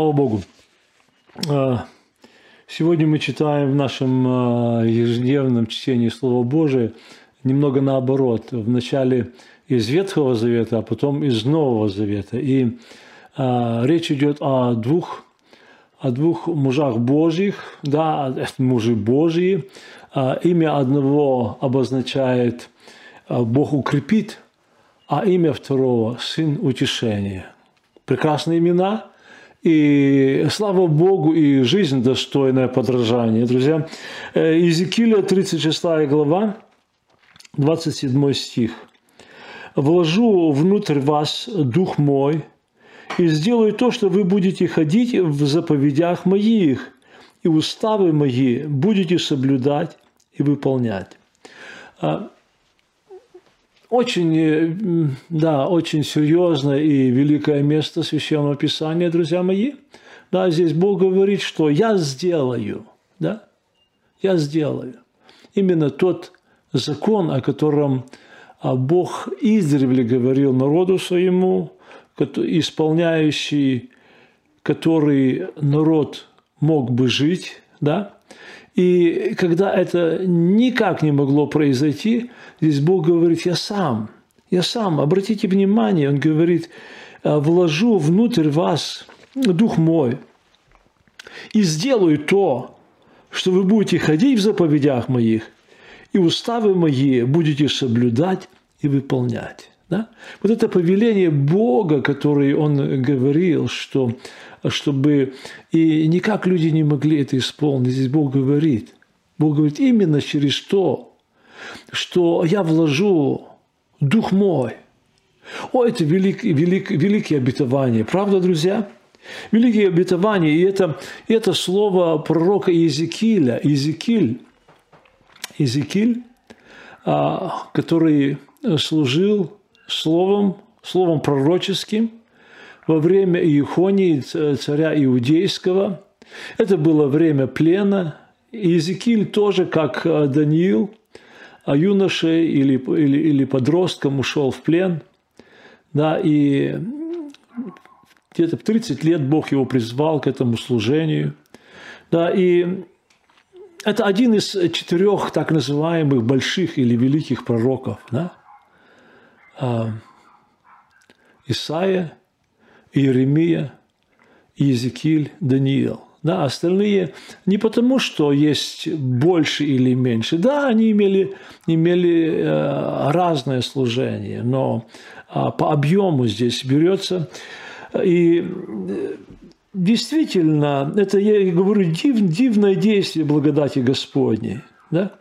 Слава Богу. А, сегодня мы читаем в нашем а, ежедневном чтении Слова Божия немного наоборот. Вначале из Ветхого Завета, а потом из Нового Завета. И а, речь идет о двух, о двух мужах Божьих, да, мужи Божьи. Имя одного обозначает «Бог укрепит», а имя второго – «Сын утешения». Прекрасные имена – и слава Богу, и жизнь достойная подражания. Друзья, э, Иезекииля 36 глава, 27 стих. «Вложу внутрь вас дух мой, и сделаю то, что вы будете ходить в заповедях моих, и уставы мои будете соблюдать и выполнять». Очень, э, да, очень серьезное и великое место Священного Писания, друзья мои. Да, здесь Бог говорит, что я сделаю, да, я сделаю. Именно тот закон, о котором а, Бог издревле говорил народу своему, исполняющий, который народ мог бы жить, да, и когда это никак не могло произойти, здесь Бог говорит, я сам, я сам, обратите внимание, Он говорит, «Э, вложу внутрь вас Дух мой и сделаю то, что вы будете ходить в заповедях моих, и уставы мои будете соблюдать и выполнять. Да? Вот это повеление Бога, которое Он говорил, что чтобы... И никак люди не могли это исполнить. Здесь Бог говорит. Бог говорит именно через то, что я вложу Дух мой. О, это велик, велик, великие обетования. Правда, друзья? Великие обетования. И это, это слово пророка Иезекииля. Иезекииль, Иезекииль, а, который служил словом, словом пророческим – во время Иехонии, царя Иудейского. Это было время плена. Иезекииль тоже, как э, Даниил, а юношей или, или, или подростком ушел в плен. Да, и где-то в 30 лет Бог его призвал к этому служению. Да, и это один из четырех так называемых больших или великих пророков. Да? А, Исаия, Иеремия, Иезекииль, Даниил. Да, остальные не потому, что есть больше или меньше. Да, они имели, имели э, разное служение, но э, по объему здесь берется. И э, действительно, это, я говорю, див, дивное действие благодати Господней. Да?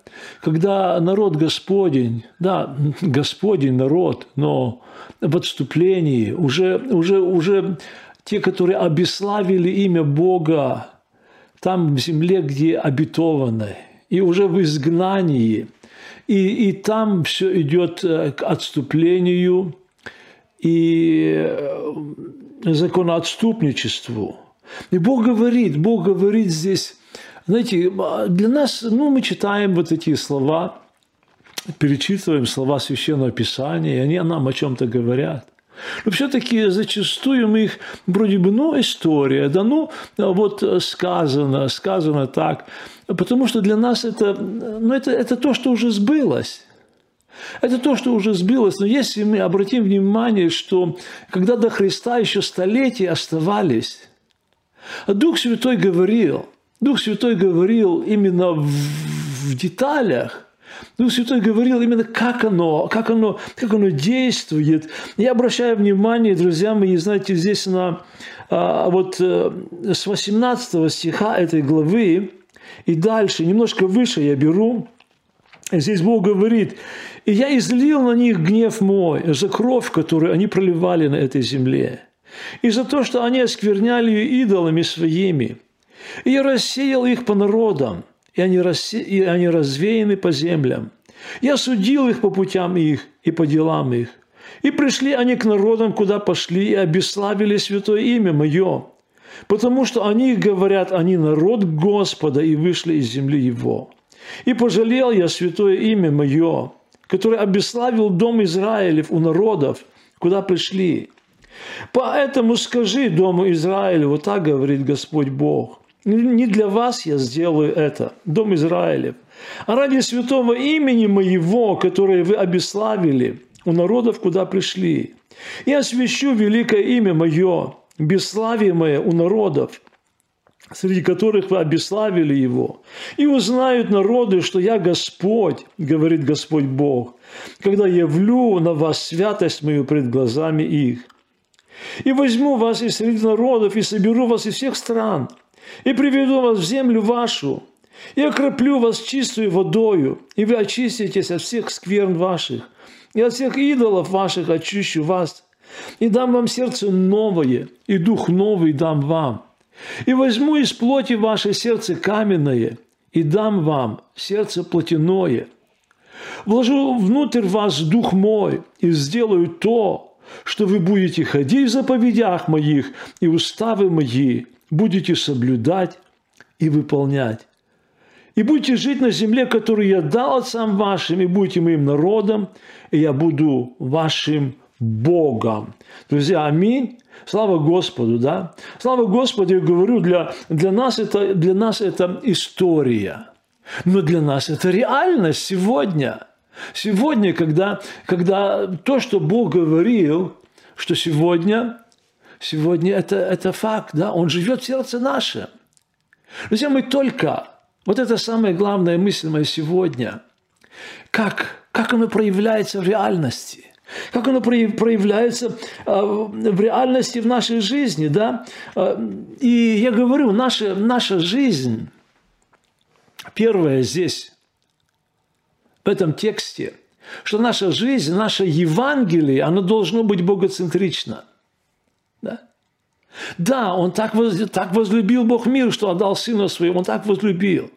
Когда народ Господень, да, Господень народ, но в отступлении уже, уже, уже те, которые обеславили имя Бога там в земле, где обетованы, и уже в изгнании, и, и там все идет э, к отступлению и э, законоотступничеству. И Бог говорит, Бог говорит здесь, знаете, для нас, ну, мы читаем вот эти слова, перечитываем слова Священного Писания, и они нам о чем-то говорят. Но все-таки зачастую мы их вроде бы, ну, история, да ну, вот сказано, сказано так. Потому что для нас это, ну, это, это то, что уже сбылось. Это то, что уже сбылось. Но если мы обратим внимание, что когда до Христа еще столетия оставались, Дух Святой говорил – Дух Святой говорил именно в, в деталях. Дух Святой говорил именно, как оно, как оно, как оно действует. Я обращаю внимание, друзья мои, знаете, здесь на а, вот э, с 18 стиха этой главы и дальше, немножко выше я беру, здесь Бог говорит, «И я излил на них гнев мой за кровь, которую они проливали на этой земле, и за то, что они оскверняли ее идолами своими». И я рассеял их по народам, и они, рассе... и они развеяны по землям. Я судил их по путям их и по делам их. И пришли они к народам, куда пошли, и обеславили святое имя Мое, потому что они говорят, они народ Господа, и вышли из земли Его. И пожалел я святое имя Мое, которое обеславил дом Израилев у народов, куда пришли. Поэтому скажи Дому Израилю, вот так говорит Господь Бог, не для вас я сделаю это, Дом Израилев, а ради святого имени моего, которое вы обеславили у народов, куда пришли. Я освящу великое имя мое, бесславимое у народов, среди которых вы обеславили его. И узнают народы, что я Господь, говорит Господь Бог, когда явлю на вас святость мою пред глазами их. И возьму вас из среди народов, и соберу вас из всех стран, и приведу вас в землю вашу, и окроплю вас чистую водою, и вы очиститесь от всех скверн ваших, и от всех идолов ваших очищу вас, и дам вам сердце новое, и дух новый дам вам. И возьму из плоти ваше сердце каменное, и дам вам сердце плотяное. Вложу внутрь вас дух мой, и сделаю то, что вы будете ходить в заповедях моих, и уставы мои будете соблюдать и выполнять и будете жить на земле, которую я дал отцам вашим, и будете моим народом, и я буду вашим Богом. Друзья, аминь. Слава Господу, да? Слава Господу, я говорю, для, для, нас это, для нас это история. Но для нас это реальность сегодня. Сегодня, когда, когда то, что Бог говорил, что сегодня, сегодня это, это факт, да, Он живет в сердце нашем. Друзья, мы только вот это самая главная мысль моя сегодня. Как, как оно проявляется в реальности? Как оно проявляется а, в реальности в нашей жизни, да? А, и я говорю, наша, наша жизнь, первое здесь, в этом тексте, что наша жизнь, наше Евангелие, оно должно быть богоцентрично. Да? Он так, воз, так возлюбил Бог мир, что отдал Сына Своего, он так возлюбил.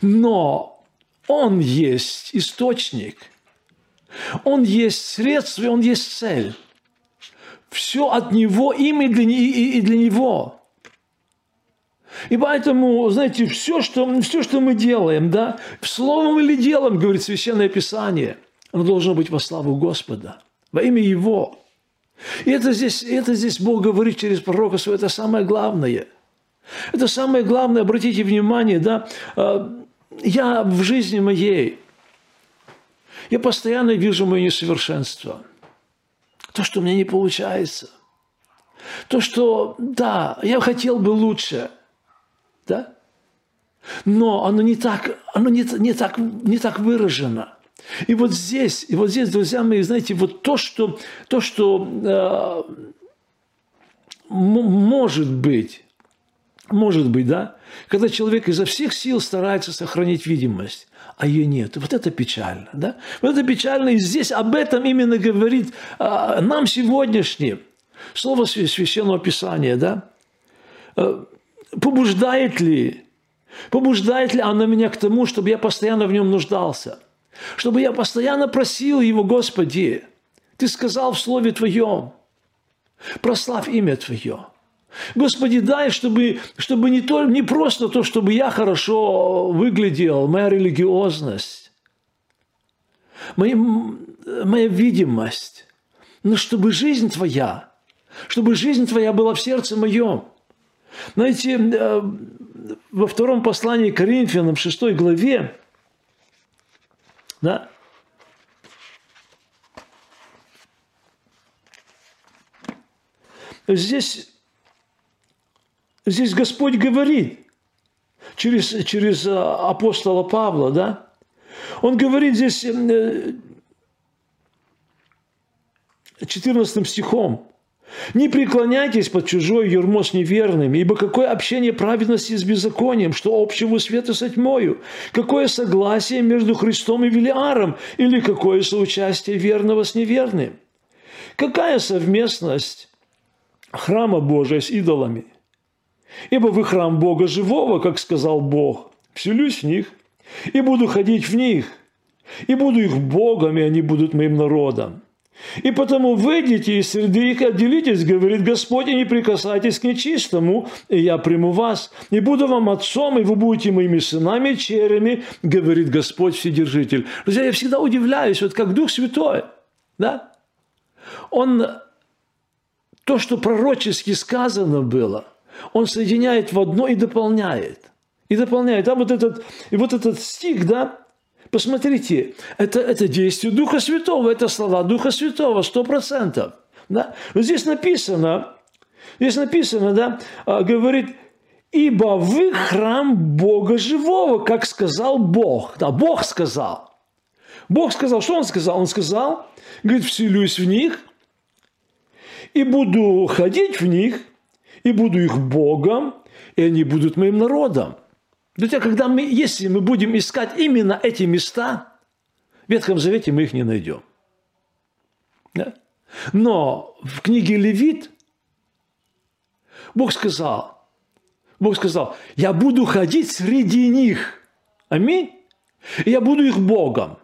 Но Он есть источник, Он есть средство, Он есть цель. Все от Него, им и для, и, и для Него. И поэтому, знаете, все что, все, что мы делаем, да, словом или делом, говорит Священное Писание, оно должно быть во славу Господа, во имя Его. И это здесь, это здесь Бог говорит через пророка своего, это самое главное – это самое главное, обратите внимание, да, а, я в жизни моей, я постоянно вижу мое несовершенство. То, что у меня не получается. То, что, да, я хотел бы лучше, да, но оно не так, оно не, не, так, не так выражено. И вот здесь, и вот здесь, друзья мои, знаете, вот то, что, то, что э, может быть, может быть, да? Когда человек изо всех сил старается сохранить видимость, а ее нет. Вот это печально, да? Вот это печально, и здесь об этом именно говорит а, нам сегодняшнее слово Священного Писания, да? А, побуждает ли, побуждает ли оно меня к тому, чтобы я постоянно в нем нуждался? Чтобы я постоянно просил Его, Господи, Ты сказал в Слове Твоем, прославь имя Твое – Господи, дай, чтобы, чтобы не, то, не просто то, чтобы я хорошо выглядел, моя религиозность, моя, моя видимость, но чтобы жизнь Твоя, чтобы жизнь Твоя была в сердце моем. Знаете, э, во втором послании к Коринфянам, 6 главе, да, здесь Здесь Господь говорит через, через э, апостола Павла, да? Он говорит здесь 14 э, стихом. «Не преклоняйтесь под чужой ермо с неверными, ибо какое общение праведности с беззаконием, что общего света со тьмою? Какое согласие между Христом и Велиаром? Или какое соучастие верного с неверным? Какая совместность храма Божия с идолами? Ибо вы храм Бога живого, как сказал Бог, вселюсь в них и буду ходить в них, и буду их Богом, и они будут моим народом. И потому выйдите из среды их, отделитесь, говорит Господь, и не прикасайтесь к нечистому, и я приму вас, и буду вам отцом, и вы будете моими сынами и черями, говорит Господь Вседержитель. Друзья, я всегда удивляюсь, вот как Дух Святой, да? Он то, что пророчески сказано было, он соединяет в одно и дополняет. И дополняет. А вот этот, и вот этот стих, да, посмотрите, это, это действие Духа Святого, это слова Духа Святого, сто процентов. Да? Вот здесь написано, здесь написано, да, а, говорит, ибо вы храм Бога живого, как сказал Бог. Да, Бог сказал. Бог сказал, что Он сказал? Он сказал, говорит, вселюсь в них – и буду ходить в них, и буду их Богом, и они будут моим народом. Друзья, когда мы, если мы будем искать именно эти места, в Ветхом Завете мы их не найдем. Да? Но в книге Левит Бог сказал, Бог сказал, я буду ходить среди них. Аминь. И я буду их Богом.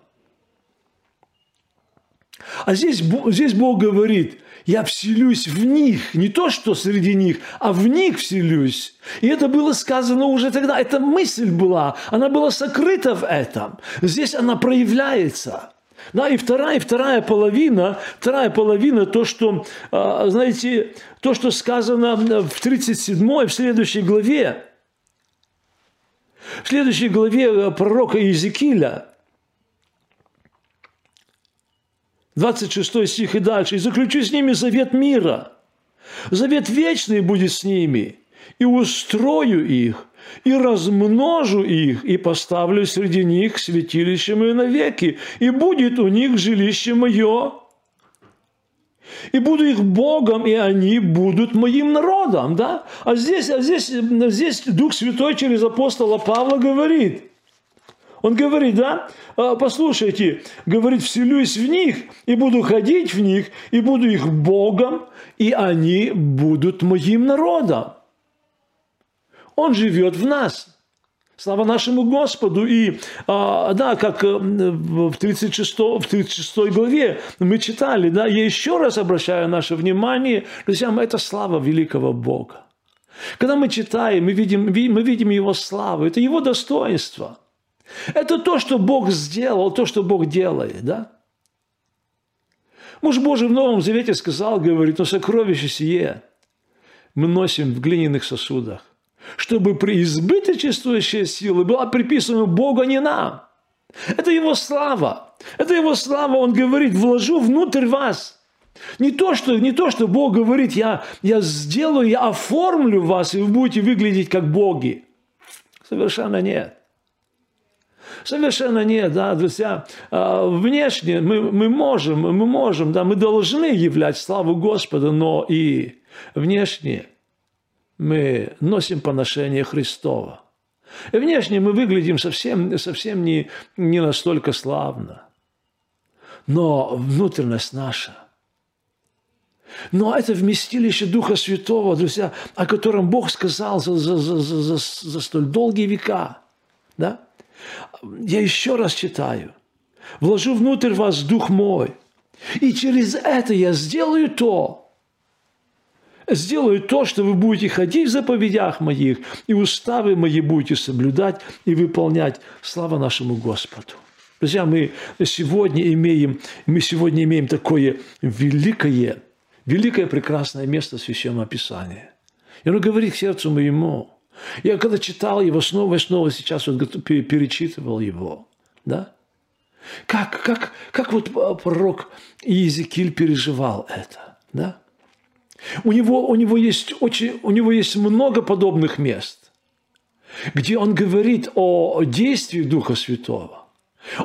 А здесь, здесь Бог говорит, я вселюсь в них, не то, что среди них, а в них вселюсь. И это было сказано уже тогда, эта мысль была, она была сокрыта в этом. Здесь она проявляется. Да, и вторая, и вторая половина, вторая половина, то, что, а, знаете, то, что сказано в 37 в следующей главе, в следующей главе пророка Иезекииля, 26 стих и дальше. «И заключу с ними завет мира. Завет вечный будет с ними. И устрою их, и размножу их, и поставлю среди них святилище мое навеки, и будет у них жилище мое, и буду их Богом, и они будут моим народом, да? А здесь, а здесь, здесь Дух Святой через апостола Павла говорит, он говорит, да, «А, послушайте, говорит, вселюсь в них, и буду ходить в них, и буду их Богом, и они будут моим народом. Он живет в нас. Слава нашему Господу. И а, да, как э, в 36, в 36 главе мы читали, да, я еще раз обращаю наше внимание, друзья, это слава великого Бога. Когда мы читаем, мы видим, мы видим Его славу, это Его достоинство – это то, что Бог сделал, то, что Бог делает, да? Муж Божий в Новом Завете сказал, говорит, но сокровище сие мы носим в глиняных сосудах, чтобы преизбыточествующая сила была приписана Богу, а не нам. Это Его слава. Это Его слава, Он говорит, вложу внутрь вас. Не то, что, не то, что Бог говорит, я, я сделаю, я оформлю вас, и вы будете выглядеть как боги. Совершенно нет. Совершенно нет, да, друзья. А, внешне мы, мы можем, мы можем, да, мы должны являть славу Господа, но и внешне мы носим поношение Христова. И внешне мы выглядим совсем, совсем не, не настолько славно. Но внутренность наша – но это вместилище Духа Святого, друзья, о котором Бог сказал за, за, за, за, за столь долгие века. Да? Я еще раз читаю. Вложу внутрь вас Дух мой. И через это я сделаю то, сделаю то, что вы будете ходить в заповедях моих, и уставы мои будете соблюдать и выполнять. Слава нашему Господу. Друзья, мы сегодня имеем, мы сегодня имеем такое великое, великое прекрасное место Священного Писания. И он говорит к сердцу моему, я когда читал его снова и снова, сейчас вот перечитывал его, да? Как, как, как вот пророк Иезекииль переживал это, да? У него, у, него есть очень, у него есть много подобных мест, где он говорит о действии Духа Святого,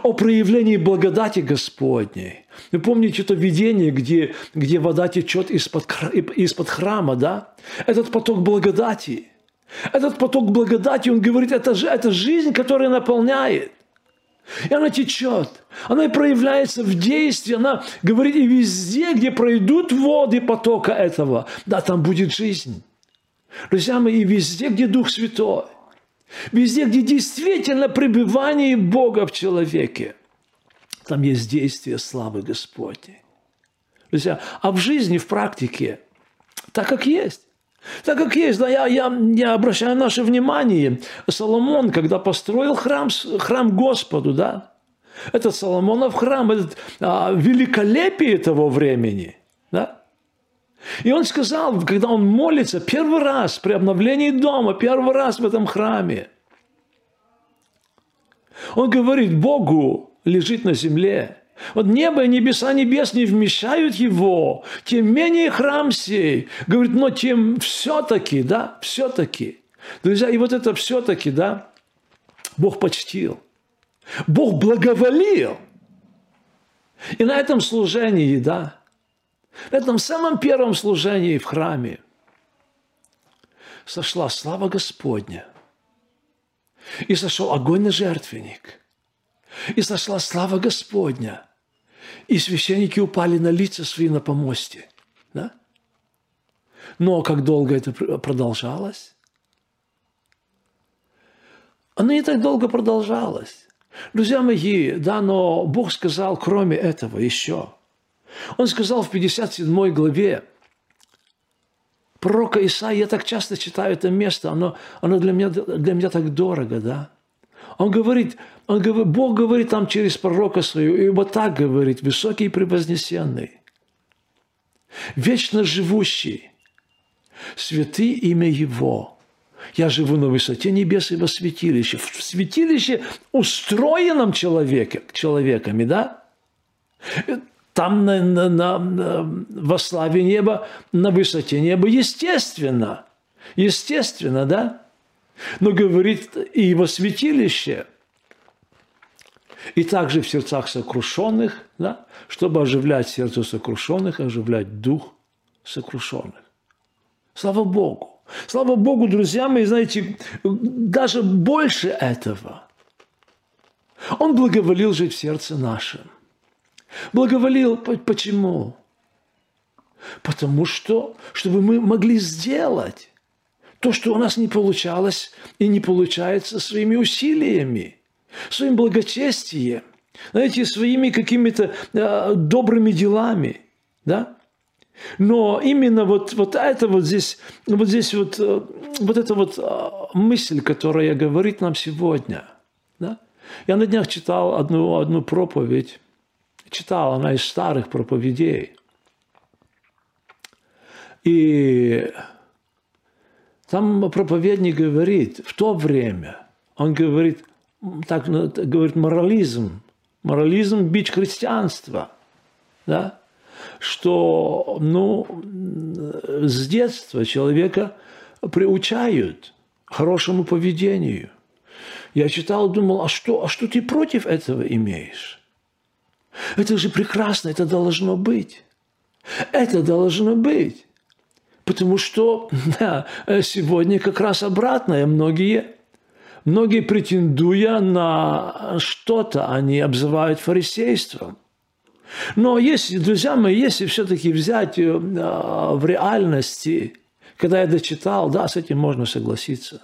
о проявлении благодати Господней. Вы помните это видение, где, где вода течет из-под, из-под храма, да? Этот поток благодати – этот поток благодати, он говорит, это, это жизнь, которая наполняет. И она течет, она проявляется в действии, она говорит, и везде, где пройдут воды потока этого, да, там будет жизнь. Друзья мои, и везде, где Дух Святой, везде, где действительно пребывание Бога в человеке, там есть действие славы Господней. Друзья, а в жизни, в практике, так как есть. Так как есть, да, я, я, я обращаю наше внимание, Соломон, когда построил храм, храм Господу, да, этот Соломонов храм, этот а, великолепие того времени, да, И он сказал, когда он молится, первый раз при обновлении дома, первый раз в этом храме, он говорит, Богу лежит на земле. Вот небо и небеса небес не вмещают его, тем менее храм сей. Говорит, но тем все-таки, да, все-таки. Друзья, и вот это все-таки, да, Бог почтил. Бог благоволил. И на этом служении, да, на этом самом первом служении в храме сошла слава Господня. И сошел огонь на жертвенник. И сошла слава Господня. И священники упали на лица свои на помосте. Да? Но как долго это продолжалось? Оно не так долго продолжалось. Друзья мои, да, но Бог сказал, кроме этого, еще. Он сказал в 57 главе, пророка Исаия, я так часто читаю это место, оно, оно для, меня, для меня так дорого, да. Он говорит, он говорит, Бог говорит там через пророка и вот так говорит, высокий и превознесенный, вечно живущий, святы имя Его – я живу на высоте небес и во святилище. В святилище, устроенном человеке, человеками, да? Там на, на, на, во славе неба, на высоте неба, естественно. Естественно, да? Но говорит и во святилище, и также в сердцах сокрушенных, да? чтобы оживлять сердце сокрушенных, оживлять дух сокрушенных. Слава Богу! Слава Богу, друзья мои, знаете, даже больше этого. Он благоволил жить в сердце нашем. Благоволил почему? Потому что, чтобы мы могли сделать то, что у нас не получалось и не получается своими усилиями, своим благочестием, знаете, своими какими-то э, добрыми делами, да? Но именно вот, вот это вот здесь, вот здесь вот, э, вот эта вот э, мысль, которая говорит нам сегодня. Да? Я на днях читал одну, одну проповедь, читал, она из старых проповедей. И там проповедник говорит, в то время, он говорит, так говорит, морализм, морализм – бич христианства. Да? что ну, с детства человека приучают хорошему поведению. Я читал, думал, а что, а что ты против этого имеешь? Это же прекрасно, это должно быть. Это должно быть. Потому что да, сегодня как раз обратное. Многие, многие претендуя на что-то, они обзывают фарисейством. Но если, друзья мои, если все-таки взять э, в реальности, когда я дочитал, да, с этим можно согласиться.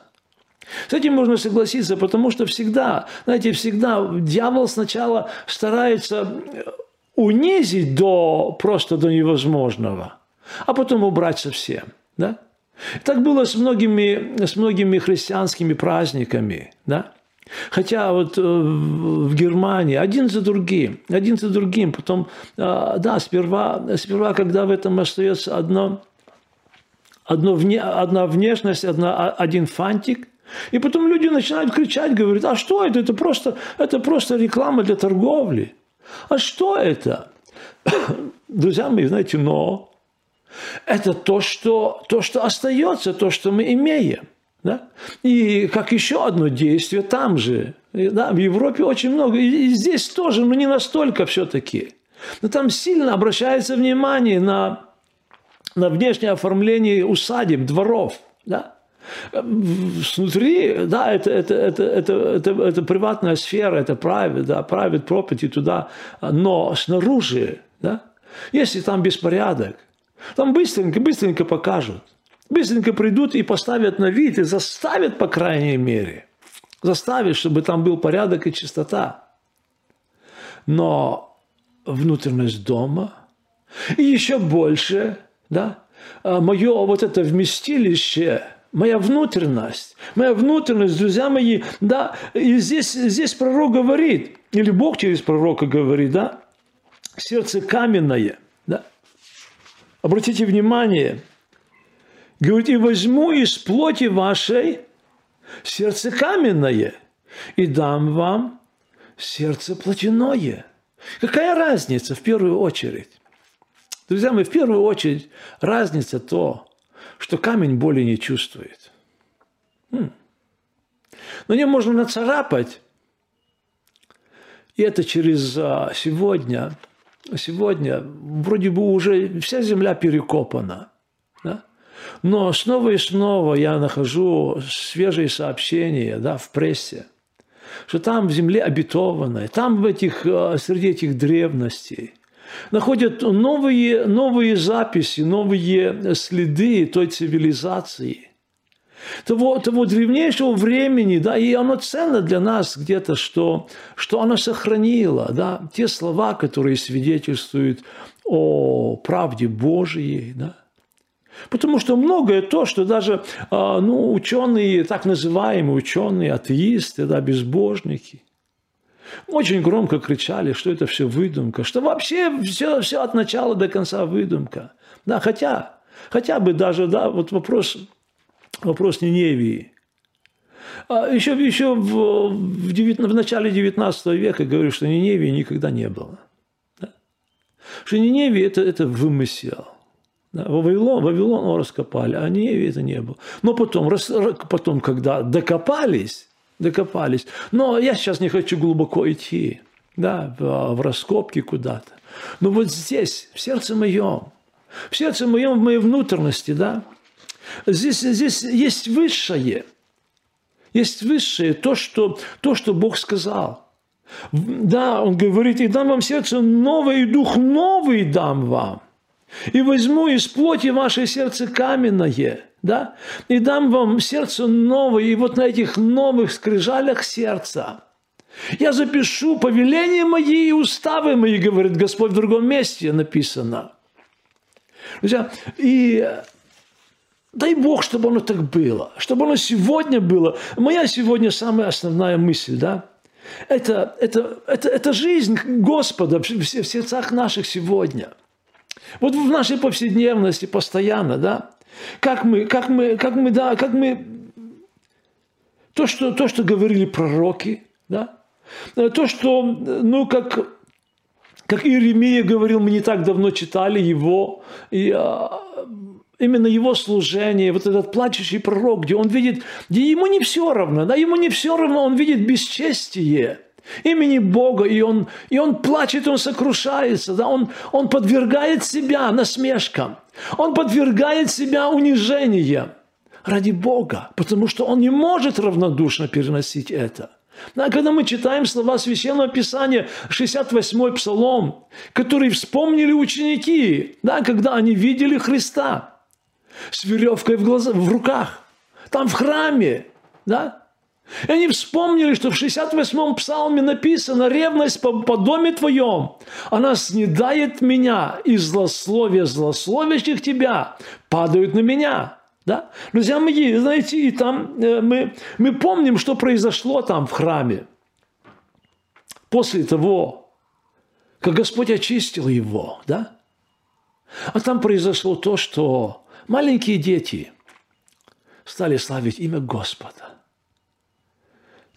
С этим можно согласиться, потому что всегда, знаете, всегда дьявол сначала старается унизить до просто до невозможного, а потом убрать совсем. Да? Так было с многими, с многими христианскими праздниками. Да? Хотя вот э, в Германии один за другим, один за другим, потом, э, да, сперва, сперва когда в этом остается одно, одно вне, одна внешность, одна, один фантик, и потом люди начинают кричать, говорят, а что это? Это просто, это просто реклама для торговли. А что это? Друзья мои, знаете, но это то, что, то, что остается, то, что мы имеем. Да? И как еще одно действие там же. Да, в Европе очень много. И здесь тоже, но не настолько все-таки. Но там сильно обращается внимание на, на внешнее оформление усадеб, дворов. Да? Внутри, да, это, это, это, это, это, это приватная сфера, это private, да, private property туда, но снаружи, да, если там беспорядок, там быстренько, быстренько покажут – быстренько придут и поставят на вид, и заставят, по крайней мере, заставят, чтобы там был порядок и чистота. Но внутренность дома и еще больше, да, а, мое вот это вместилище, моя внутренность, моя внутренность, друзья мои, да, и здесь, здесь пророк говорит, или Бог через пророка говорит, да, сердце каменное, да, Обратите внимание, говорит, и возьму из плоти вашей сердце каменное и дам вам сердце плотяное. Какая разница в первую очередь? Друзья мои, в первую очередь разница то, что камень боли не чувствует. Хм. На нем можно нацарапать, и это через а, сегодня, сегодня вроде бы уже вся земля перекопана. Да? Но снова и снова я нахожу свежие сообщения да, в прессе, что там в земле обетованной, там в этих, а, среди этих древностей находят новые, новые записи, новые следы той цивилизации – того, того древнейшего времени, да, и оно ценно для нас где-то, что, что оно сохранило, да, те слова, которые свидетельствуют о правде Божьей, да. Потому что многое то, что даже а, ну, ученые, так называемые ученые, атеисты, да, безбожники, очень громко кричали, что это все выдумка, что вообще все, все от начала до конца выдумка. Да, хотя, хотя бы даже, да, вот вопрос вопрос Ниневии. А еще, еще в, в, 19, в начале 19 века говорю, что Ниневии никогда не было. Да? Что Ниневия это, – это вымысел. Да? Вавилон, Вавилон раскопали, а Ниневии это не было. Но потом, рас, потом, когда докопались, докопались, но я сейчас не хочу глубоко идти да, в, в раскопки куда-то. Но вот здесь, в сердце моем, в сердце моем, в моей внутренности, да, Здесь, здесь есть высшее. Есть высшее, то что, то, что Бог сказал. Да, Он говорит, и дам вам сердце новое, и дух новый дам вам. И возьму из плоти ваше сердце каменное, да, и дам вам сердце новое, и вот на этих новых скрижалях сердца я запишу повеления мои и уставы мои, говорит Господь в другом месте написано. Друзья, и Дай Бог, чтобы оно так было, чтобы оно сегодня было. Моя сегодня самая основная мысль, да, это, это, это, это жизнь Господа в, сердцах наших сегодня. Вот в нашей повседневности постоянно, да, как мы, как мы, как мы, да, как мы, то, что, то, что говорили пророки, да, то, что, ну, как, как Иеремия говорил, мы не так давно читали его, и а, именно его служение, вот этот плачущий пророк, где он видит, где ему не все равно, да, ему не все равно, он видит бесчестие имени Бога, и он, и он плачет, он сокрушается, да, он, он подвергает себя насмешкам, он подвергает себя унижениям ради Бога, потому что он не может равнодушно переносить это. Да, когда мы читаем слова Священного Писания, 68-й Псалом, который вспомнили ученики, да, когда они видели Христа – с веревкой в, глаза, в руках, там в храме, да? И они вспомнили, что в 68-м псалме написано «Ревность по, по доме твоем, она снедает меня, и злословие злословящих тебя падают на меня». Да? Друзья мои, знаете, и там э, мы, мы помним, что произошло там в храме. После того, как Господь очистил его, да? А там произошло то, что Маленькие дети стали славить имя Господа.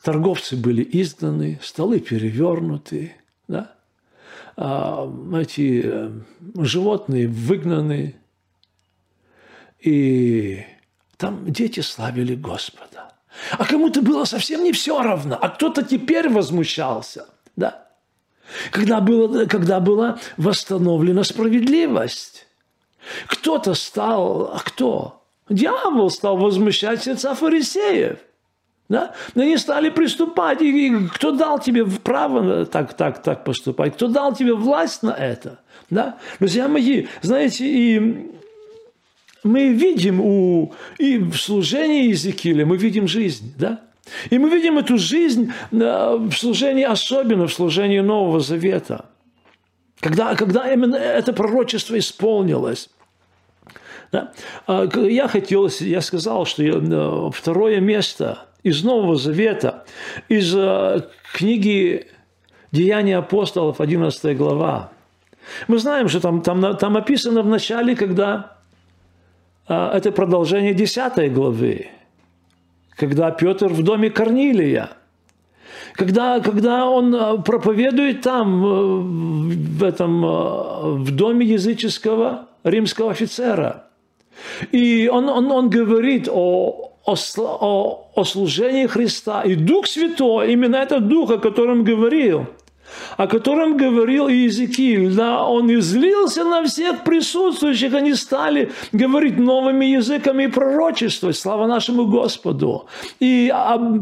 Торговцы были изгнаны, столы перевернуты, да? а, эти животные выгнаны. И там дети славили Господа. А кому-то было совсем не все равно, а кто-то теперь возмущался. Да? Когда, было, когда была восстановлена справедливость. Кто-то стал, а кто? Дьявол стал возмущать сердца фарисеев. Да? Они стали приступать. И, и кто дал тебе право так, так, так поступать? Кто дал тебе власть на это? Да? Друзья мои, знаете, и мы видим у, и в служении Иезекииля, мы видим жизнь, да? И мы видим эту жизнь в служении, особенно в служении Нового Завета. Когда, когда именно это пророчество исполнилось. Да? А, я хотел, я сказал, что э, второе место из Нового Завета, из э, книги «Деяния апостолов», 11 глава. Мы знаем, что там, там, там описано в начале, когда а, это продолжение 10 главы, когда Петр в доме Корнилия, когда, когда он проповедует там, э, в, этом, в доме языческого римского офицера. И он, он, он говорит о, о, о, о служении Христа. И Дух Святой, именно этот Дух, о котором говорил – о котором говорил Иезекииль. Да, он излился на всех присутствующих, они стали говорить новыми языками и пророчествовать. Слава нашему Господу. И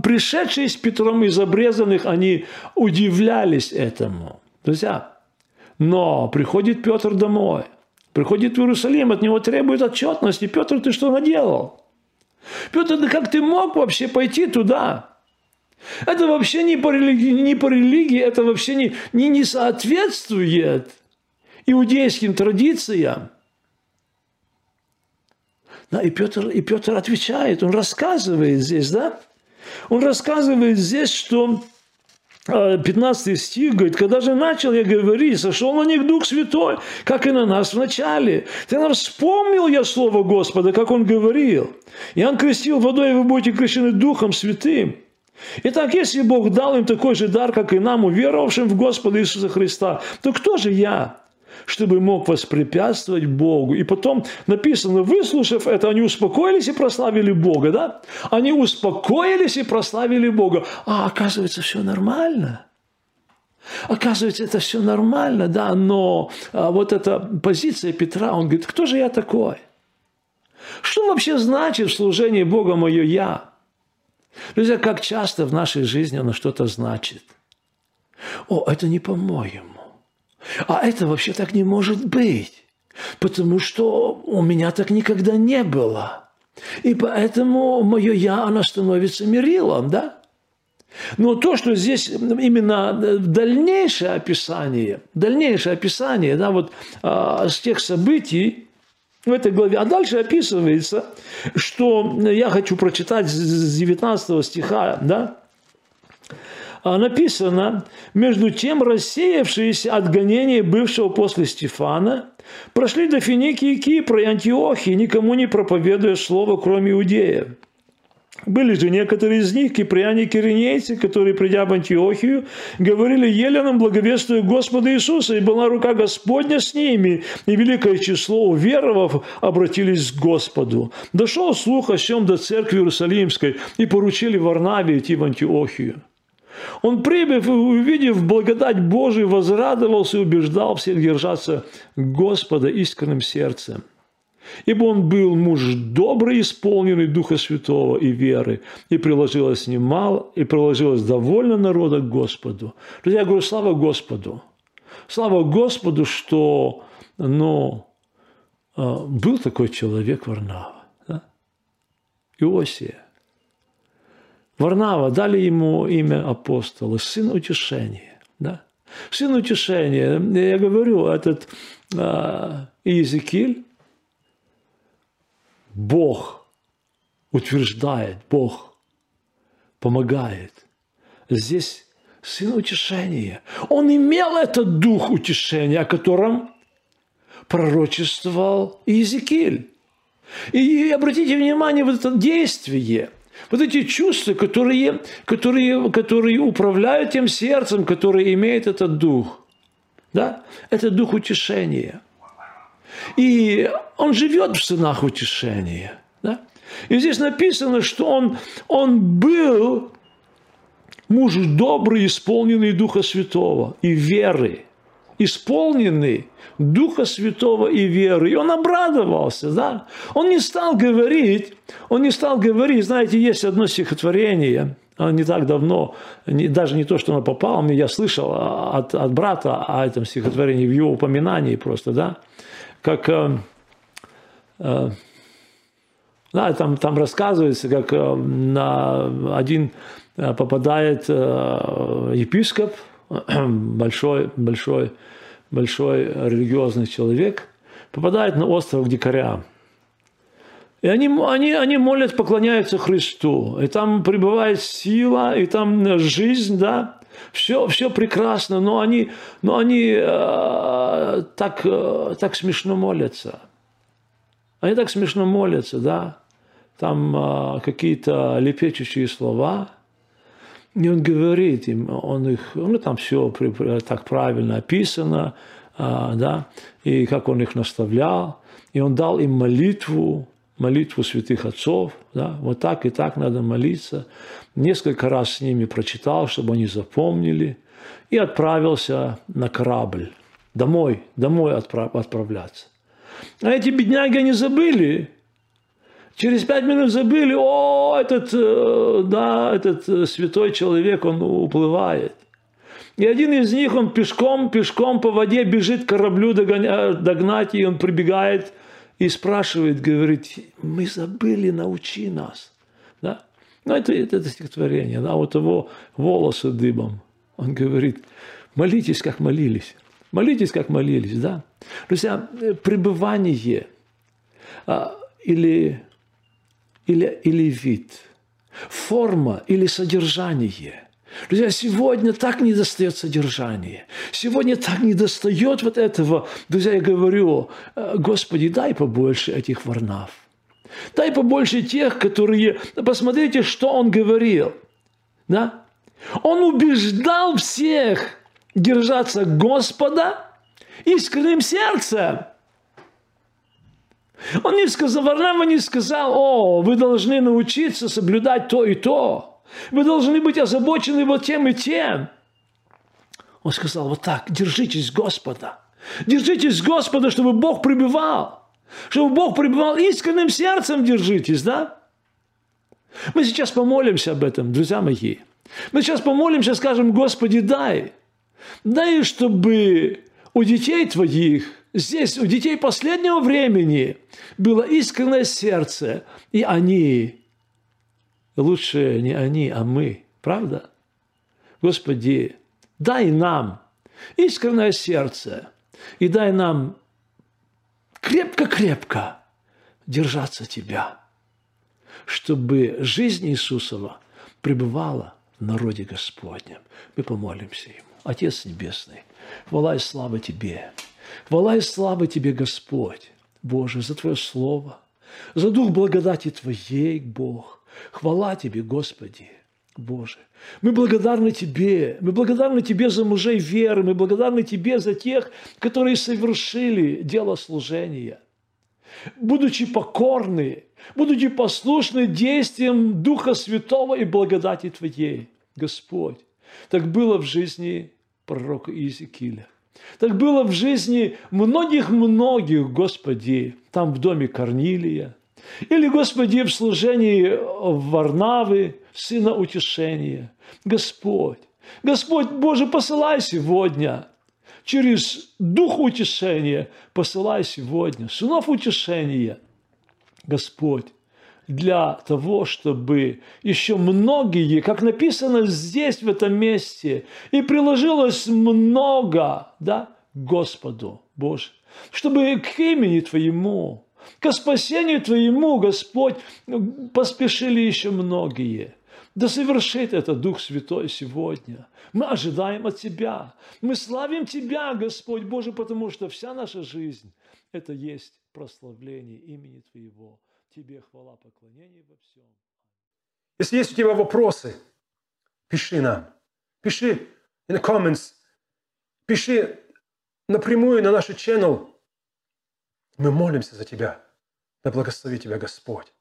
пришедшие с Петром из обрезанных, они удивлялись этому. Друзья, но приходит Петр домой, приходит в Иерусалим, от него требует отчетности. Петр, ты что наделал? Петр, да как ты мог вообще пойти туда? Это вообще не по религии, не по религии это вообще не, не, не соответствует иудейским традициям. Да, и, Петр, и Петр отвечает, он рассказывает здесь, да? Он рассказывает здесь, что 15 э, стих говорит, когда же начал я говорить, сошел на них Дух Святой, как и на нас в начале. Тогда вспомнил я слово Господа, как он говорил. Иоанн крестил водой, и вы будете крещены Духом Святым. Итак, если Бог дал им такой же дар, как и нам, уверовавшим в Господа Иисуса Христа, то кто же я, чтобы мог воспрепятствовать Богу? И потом написано, выслушав это, они успокоились и прославили Бога, да? Они успокоились и прославили Бога. А оказывается, все нормально. Оказывается, это все нормально, да, но а, вот эта позиция Петра, он говорит, кто же я такой? Что вообще значит в служении Бога мое «я»? Друзья, как часто в нашей жизни оно что-то значит. О, это не по-моему. А это вообще так не может быть. Потому что у меня так никогда не было. И поэтому мое «я», оно становится мерилом, да? Но то, что здесь именно дальнейшее описание, дальнейшее описание, да, вот а, с тех событий, в этой главе. А дальше описывается, что я хочу прочитать с 19 стиха, да, написано, между тем рассеявшиеся от гонения бывшего после Стефана прошли до Финикии, Кипра и Антиохии, никому не проповедуя слово, кроме иудеев. Были же некоторые из них, кипряне, киринейцы, которые, придя в Антиохию, говорили еленам, благовествуя Господа Иисуса, и была рука Господня с ними, и великое число уверовав обратились к Господу. Дошел слух о сем до церкви Иерусалимской, и поручили Варнаве идти в Антиохию. Он, прибыв и увидев благодать Божию, возрадовался и убеждал всех держаться Господа искренним сердцем. Ибо он был муж добрый, исполненный Духа Святого и веры, и приложилось немало, и приложилось довольно народа к Господу. Друзья, я говорю, слава Господу. Слава Господу, что ну, а, был такой человек Варнава. Да? Иосия. Варнава дали ему имя апостола, сын утешения. Да? Сын утешения. Я говорю, этот а, Иезекииль, Бог утверждает, Бог помогает. Здесь сын утешения. Он имел этот дух утешения, о котором пророчествовал Иезекииль. И, обратите внимание, вот это действие, вот эти чувства, которые, которые, которые управляют тем сердцем, который имеет этот дух. Да? Это дух утешения – и он живет в сынах утешения. Да? И здесь написано, что он, он был муж добрый, исполненный Духа Святого и веры. Исполненный Духа Святого и веры. И он обрадовался, да. Он не стал говорить, он не стал говорить, знаете, есть одно стихотворение, не так давно, даже не то, что оно попало мне, я слышал от, от брата о этом стихотворении, в его упоминании просто, да как э, э, да, там, там рассказывается, как э, на один попадает епископ, большой, большой, большой религиозный человек, попадает на остров дикаря. И они, они, они молят, поклоняются Христу. И там пребывает сила, и там жизнь, да. Все, все прекрасно, но они, но они э, так, э, так смешно молятся. Они так смешно молятся, да. Там э, какие-то лепечущие слова. И он говорит им, он их, ну там все так правильно описано, э, да, и как он их наставлял. И он дал им молитву, молитву святых отцов, да, вот так и так надо молиться. Несколько раз с ними прочитал, чтобы они запомнили, и отправился на корабль, домой, домой отправ, отправляться. А эти бедняги, они забыли, через пять минут забыли, о, этот, э, да, этот э, святой человек, он уплывает. И один из них, он пешком, пешком по воде бежит к кораблю догнать, и он прибегает и спрашивает, говорит, мы забыли, научи нас. Да? Ну, это, это, это стихотворение, да, у того волосы дыбом. Он говорит, молитесь, как молились. Молитесь, как молились, да. Друзья, пребывание а, или, или, или вид, форма или содержание – Друзья, сегодня так не достает содержания. Сегодня так не достает вот этого. Друзья, я говорю, «Э, Господи, дай побольше этих варнав. Дай побольше тех, которые... Посмотрите, что он говорил. Да? Он убеждал всех держаться Господа искренним сердцем. Он не сказал, Варнава не сказал, о, вы должны научиться соблюдать то и то. Вы должны быть озабочены вот тем и тем. Он сказал вот так, держитесь Господа. Держитесь Господа, чтобы Бог пребывал. Чтобы Бог пребывал искренним сердцем держитесь, да? Мы сейчас помолимся об этом, друзья мои. Мы сейчас помолимся, скажем, Господи, дай. Дай, чтобы у детей твоих, здесь, у детей последнего времени было искреннее сердце, и они лучше не они, а мы. Правда? Господи, дай нам искреннее сердце и дай нам крепко-крепко держаться Тебя, чтобы жизнь Иисусова пребывала в народе Господнем. Мы помолимся Ему. Отец Небесный, хвала и слава Тебе. Хвала и слава Тебе, Господь, Боже, за Твое Слово, за дух благодати Твоей, Бог – Хвала Тебе, Господи, Боже. Мы благодарны Тебе. Мы благодарны Тебе за мужей веры. Мы благодарны Тебе за тех, которые совершили дело служения. Будучи покорны, будучи послушны действиям Духа Святого и благодати Твоей, Господь. Так было в жизни пророка Иезекииля. Так было в жизни многих-многих, Господи, там в доме Корнилия, или, Господи, в служении Варнавы, Сына Утешения. Господь, Господь Боже, посылай сегодня через Дух Утешения, посылай сегодня сынов Утешения, Господь, для того, чтобы еще многие, как написано здесь, в этом месте, и приложилось много, да, Господу Боже, чтобы к имени Твоему Ко спасению Твоему, Господь, поспешили еще многие. Да совершит это Дух Святой сегодня. Мы ожидаем от Тебя. Мы славим Тебя, Господь Боже, потому что вся наша жизнь – это есть прославление имени Твоего. Тебе хвала, поклонение во всем. Если есть у тебя вопросы, пиши нам. Пиши in the comments. Пиши напрямую на наш channel. Мы молимся за тебя. Да благослови тебя Господь.